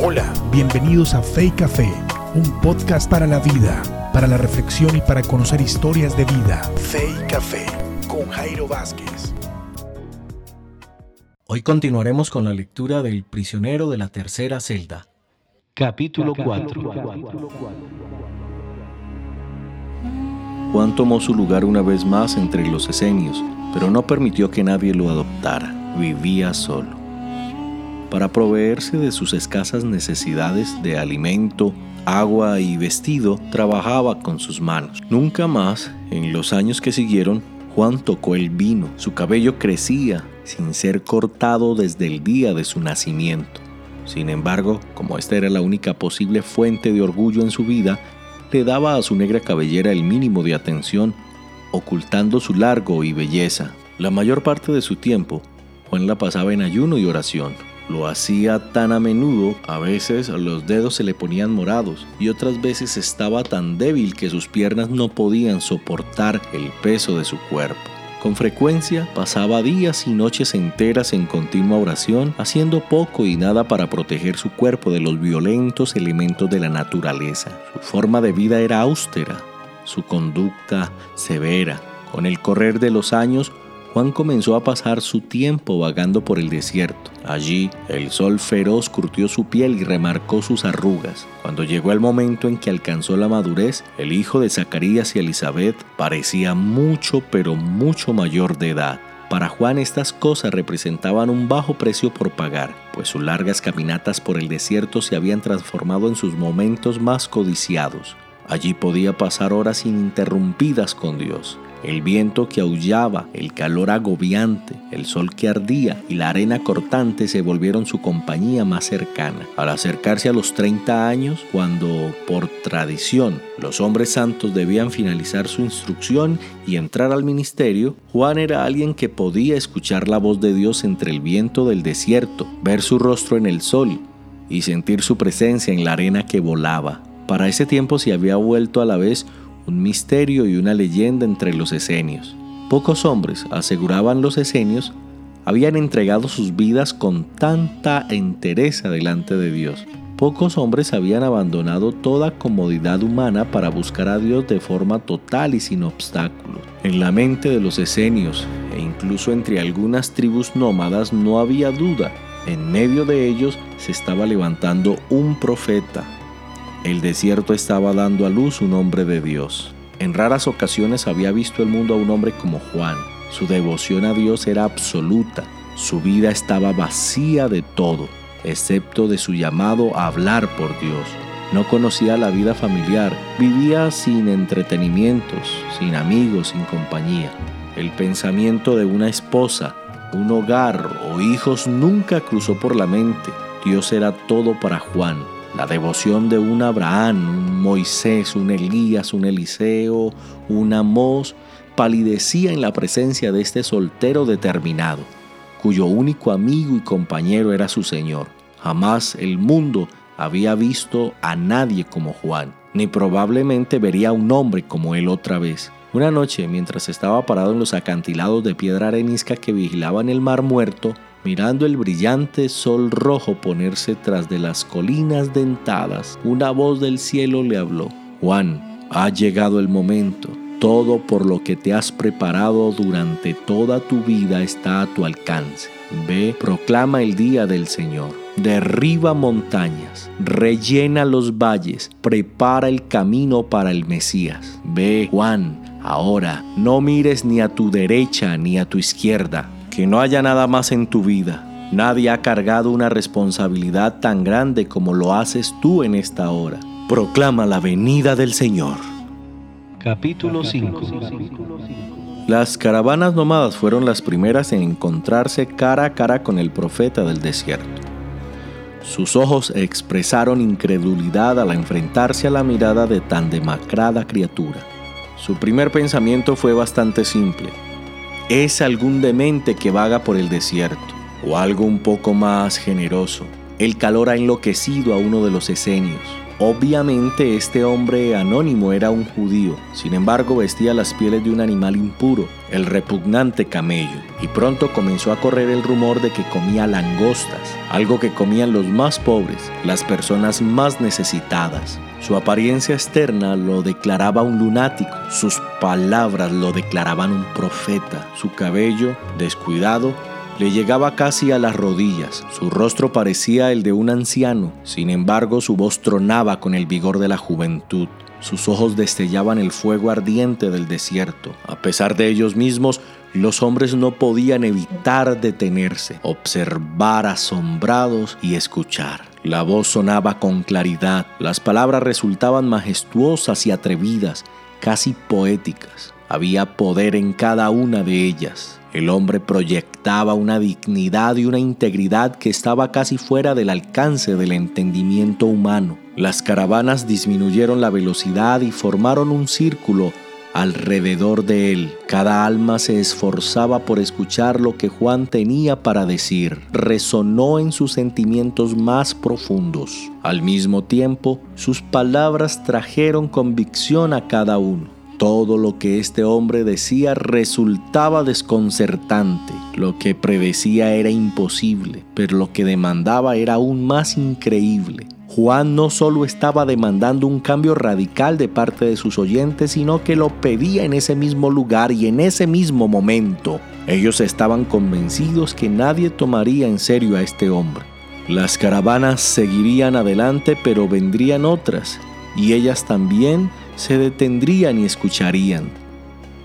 Hola, bienvenidos a Fe y Café, un podcast para la vida, para la reflexión y para conocer historias de vida. Fe y Café con Jairo Vázquez. Hoy continuaremos con la lectura del prisionero de la tercera celda. Capítulo 4. Juan tomó su lugar una vez más entre los esenios, pero no permitió que nadie lo adoptara. Vivía solo para proveerse de sus escasas necesidades de alimento, agua y vestido, trabajaba con sus manos. Nunca más, en los años que siguieron, Juan tocó el vino. Su cabello crecía sin ser cortado desde el día de su nacimiento. Sin embargo, como esta era la única posible fuente de orgullo en su vida, le daba a su negra cabellera el mínimo de atención, ocultando su largo y belleza. La mayor parte de su tiempo, Juan la pasaba en ayuno y oración. Lo hacía tan a menudo, a veces los dedos se le ponían morados y otras veces estaba tan débil que sus piernas no podían soportar el peso de su cuerpo. Con frecuencia pasaba días y noches enteras en continua oración, haciendo poco y nada para proteger su cuerpo de los violentos elementos de la naturaleza. Su forma de vida era austera, su conducta severa. Con el correr de los años, Juan comenzó a pasar su tiempo vagando por el desierto. Allí, el sol feroz curtió su piel y remarcó sus arrugas. Cuando llegó el momento en que alcanzó la madurez, el hijo de Zacarías y Elizabeth parecía mucho, pero mucho mayor de edad. Para Juan estas cosas representaban un bajo precio por pagar, pues sus largas caminatas por el desierto se habían transformado en sus momentos más codiciados. Allí podía pasar horas ininterrumpidas con Dios el viento que aullaba, el calor agobiante, el sol que ardía y la arena cortante se volvieron su compañía más cercana. Al acercarse a los 30 años, cuando por tradición los hombres santos debían finalizar su instrucción y entrar al ministerio, Juan era alguien que podía escuchar la voz de Dios entre el viento del desierto, ver su rostro en el sol y sentir su presencia en la arena que volaba. Para ese tiempo se había vuelto a la vez un misterio y una leyenda entre los esenios. Pocos hombres, aseguraban los esenios, habían entregado sus vidas con tanta entereza delante de Dios. Pocos hombres habían abandonado toda comodidad humana para buscar a Dios de forma total y sin obstáculos. En la mente de los esenios e incluso entre algunas tribus nómadas no había duda. En medio de ellos se estaba levantando un profeta, el desierto estaba dando a luz un hombre de Dios. En raras ocasiones había visto el mundo a un hombre como Juan. Su devoción a Dios era absoluta. Su vida estaba vacía de todo, excepto de su llamado a hablar por Dios. No conocía la vida familiar, vivía sin entretenimientos, sin amigos, sin compañía. El pensamiento de una esposa, un hogar o hijos nunca cruzó por la mente. Dios era todo para Juan la devoción de un Abraham, un Moisés, un Elías, un Eliseo, un Amós, palidecía en la presencia de este soltero determinado, cuyo único amigo y compañero era su Señor. Jamás el mundo había visto a nadie como Juan, ni probablemente vería a un hombre como él otra vez. Una noche, mientras estaba parado en los acantilados de piedra arenisca que vigilaban el mar muerto, Mirando el brillante sol rojo ponerse tras de las colinas dentadas, una voz del cielo le habló. Juan, ha llegado el momento. Todo por lo que te has preparado durante toda tu vida está a tu alcance. Ve, proclama el día del Señor. Derriba montañas, rellena los valles, prepara el camino para el Mesías. Ve, Juan, ahora no mires ni a tu derecha ni a tu izquierda que no haya nada más en tu vida. Nadie ha cargado una responsabilidad tan grande como lo haces tú en esta hora. Proclama la venida del Señor. Capítulo 5 Las caravanas nómadas fueron las primeras en encontrarse cara a cara con el profeta del desierto. Sus ojos expresaron incredulidad al enfrentarse a la mirada de tan demacrada criatura. Su primer pensamiento fue bastante simple es algún demente que vaga por el desierto, o algo un poco más generoso. El calor ha enloquecido a uno de los esenios. Obviamente este hombre anónimo era un judío, sin embargo vestía las pieles de un animal impuro, el repugnante camello, y pronto comenzó a correr el rumor de que comía langostas, algo que comían los más pobres, las personas más necesitadas. Su apariencia externa lo declaraba un lunático, sus palabras lo declaraban un profeta, su cabello, descuidado, le llegaba casi a las rodillas, su rostro parecía el de un anciano, sin embargo su voz tronaba con el vigor de la juventud, sus ojos destellaban el fuego ardiente del desierto. A pesar de ellos mismos, los hombres no podían evitar detenerse, observar asombrados y escuchar. La voz sonaba con claridad, las palabras resultaban majestuosas y atrevidas, casi poéticas. Había poder en cada una de ellas. El hombre proyectaba una dignidad y una integridad que estaba casi fuera del alcance del entendimiento humano. Las caravanas disminuyeron la velocidad y formaron un círculo alrededor de él. Cada alma se esforzaba por escuchar lo que Juan tenía para decir. Resonó en sus sentimientos más profundos. Al mismo tiempo, sus palabras trajeron convicción a cada uno. Todo lo que este hombre decía resultaba desconcertante. Lo que predecía era imposible, pero lo que demandaba era aún más increíble. Juan no solo estaba demandando un cambio radical de parte de sus oyentes, sino que lo pedía en ese mismo lugar y en ese mismo momento. Ellos estaban convencidos que nadie tomaría en serio a este hombre. Las caravanas seguirían adelante, pero vendrían otras, y ellas también se detendrían y escucharían.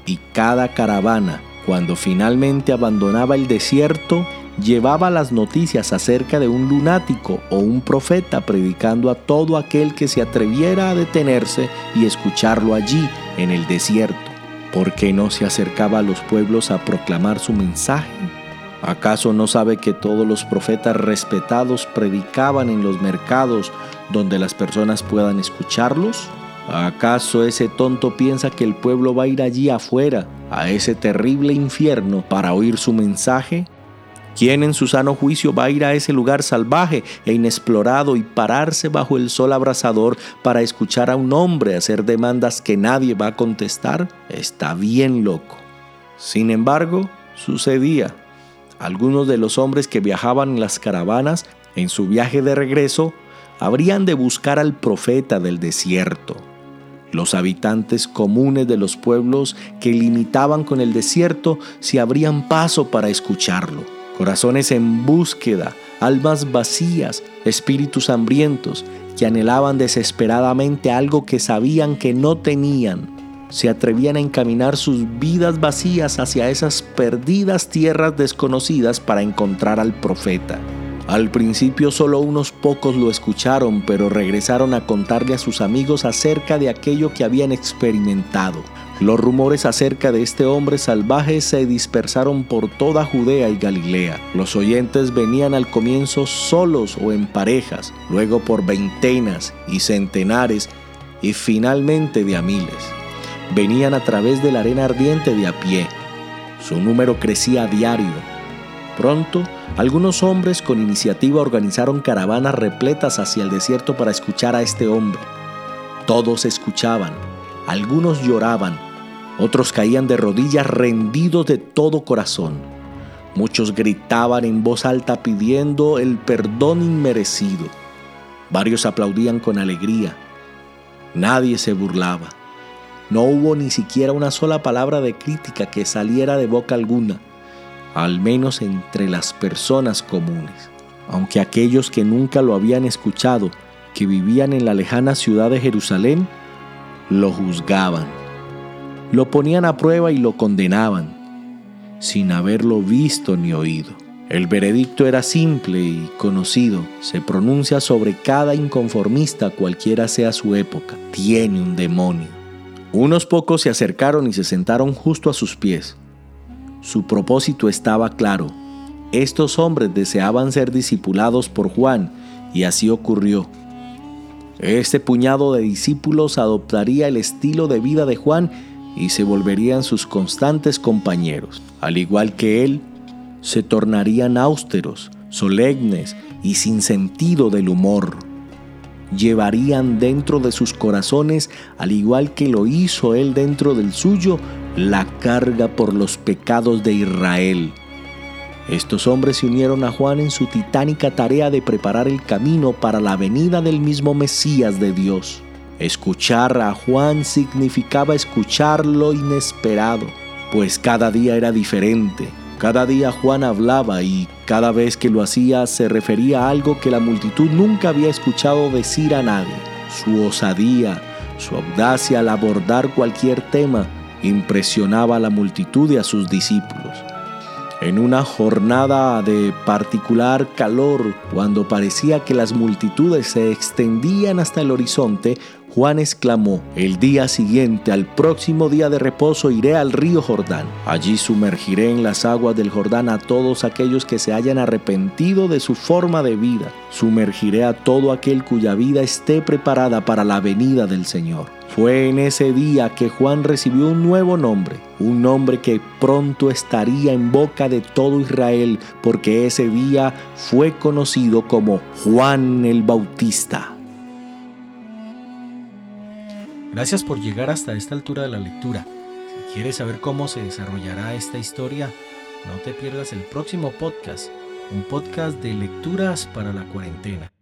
Y cada caravana, cuando finalmente abandonaba el desierto, llevaba las noticias acerca de un lunático o un profeta predicando a todo aquel que se atreviera a detenerse y escucharlo allí en el desierto. ¿Por qué no se acercaba a los pueblos a proclamar su mensaje? ¿Acaso no sabe que todos los profetas respetados predicaban en los mercados donde las personas puedan escucharlos? ¿Acaso ese tonto piensa que el pueblo va a ir allí afuera, a ese terrible infierno, para oír su mensaje? ¿Quién en su sano juicio va a ir a ese lugar salvaje e inexplorado y pararse bajo el sol abrasador para escuchar a un hombre hacer demandas que nadie va a contestar? Está bien loco. Sin embargo, sucedía. Algunos de los hombres que viajaban en las caravanas, en su viaje de regreso, habrían de buscar al profeta del desierto los habitantes comunes de los pueblos que limitaban con el desierto se abrían paso para escucharlo. Corazones en búsqueda, almas vacías, espíritus hambrientos que anhelaban desesperadamente algo que sabían que no tenían, se atrevían a encaminar sus vidas vacías hacia esas perdidas tierras desconocidas para encontrar al profeta. Al principio solo unos pocos lo escucharon, pero regresaron a contarle a sus amigos acerca de aquello que habían experimentado. Los rumores acerca de este hombre salvaje se dispersaron por toda Judea y Galilea. Los oyentes venían al comienzo solos o en parejas, luego por veintenas y centenares y finalmente de a miles. Venían a través de la arena ardiente de a pie. Su número crecía a diario. Pronto, algunos hombres con iniciativa organizaron caravanas repletas hacia el desierto para escuchar a este hombre. Todos escuchaban, algunos lloraban, otros caían de rodillas rendidos de todo corazón. Muchos gritaban en voz alta pidiendo el perdón inmerecido. Varios aplaudían con alegría. Nadie se burlaba. No hubo ni siquiera una sola palabra de crítica que saliera de boca alguna al menos entre las personas comunes, aunque aquellos que nunca lo habían escuchado, que vivían en la lejana ciudad de Jerusalén, lo juzgaban, lo ponían a prueba y lo condenaban, sin haberlo visto ni oído. El veredicto era simple y conocido, se pronuncia sobre cada inconformista cualquiera sea su época, tiene un demonio. Unos pocos se acercaron y se sentaron justo a sus pies. Su propósito estaba claro. Estos hombres deseaban ser discipulados por Juan y así ocurrió. Este puñado de discípulos adoptaría el estilo de vida de Juan y se volverían sus constantes compañeros. Al igual que él, se tornarían austeros, solemnes y sin sentido del humor. llevarían dentro de sus corazones, al igual que lo hizo él dentro del suyo, la carga por los pecados de Israel. Estos hombres se unieron a Juan en su titánica tarea de preparar el camino para la venida del mismo Mesías de Dios. Escuchar a Juan significaba escuchar lo inesperado, pues cada día era diferente. Cada día Juan hablaba y cada vez que lo hacía se refería a algo que la multitud nunca había escuchado decir a nadie. Su osadía, su audacia al abordar cualquier tema impresionaba a la multitud y a sus discípulos. En una jornada de particular calor, cuando parecía que las multitudes se extendían hasta el horizonte, Juan exclamó, el día siguiente, al próximo día de reposo, iré al río Jordán. Allí sumergiré en las aguas del Jordán a todos aquellos que se hayan arrepentido de su forma de vida. Sumergiré a todo aquel cuya vida esté preparada para la venida del Señor. Fue en ese día que Juan recibió un nuevo nombre, un nombre que pronto estaría en boca de todo Israel, porque ese día fue conocido como Juan el Bautista. Gracias por llegar hasta esta altura de la lectura. Si quieres saber cómo se desarrollará esta historia, no te pierdas el próximo podcast, un podcast de lecturas para la cuarentena.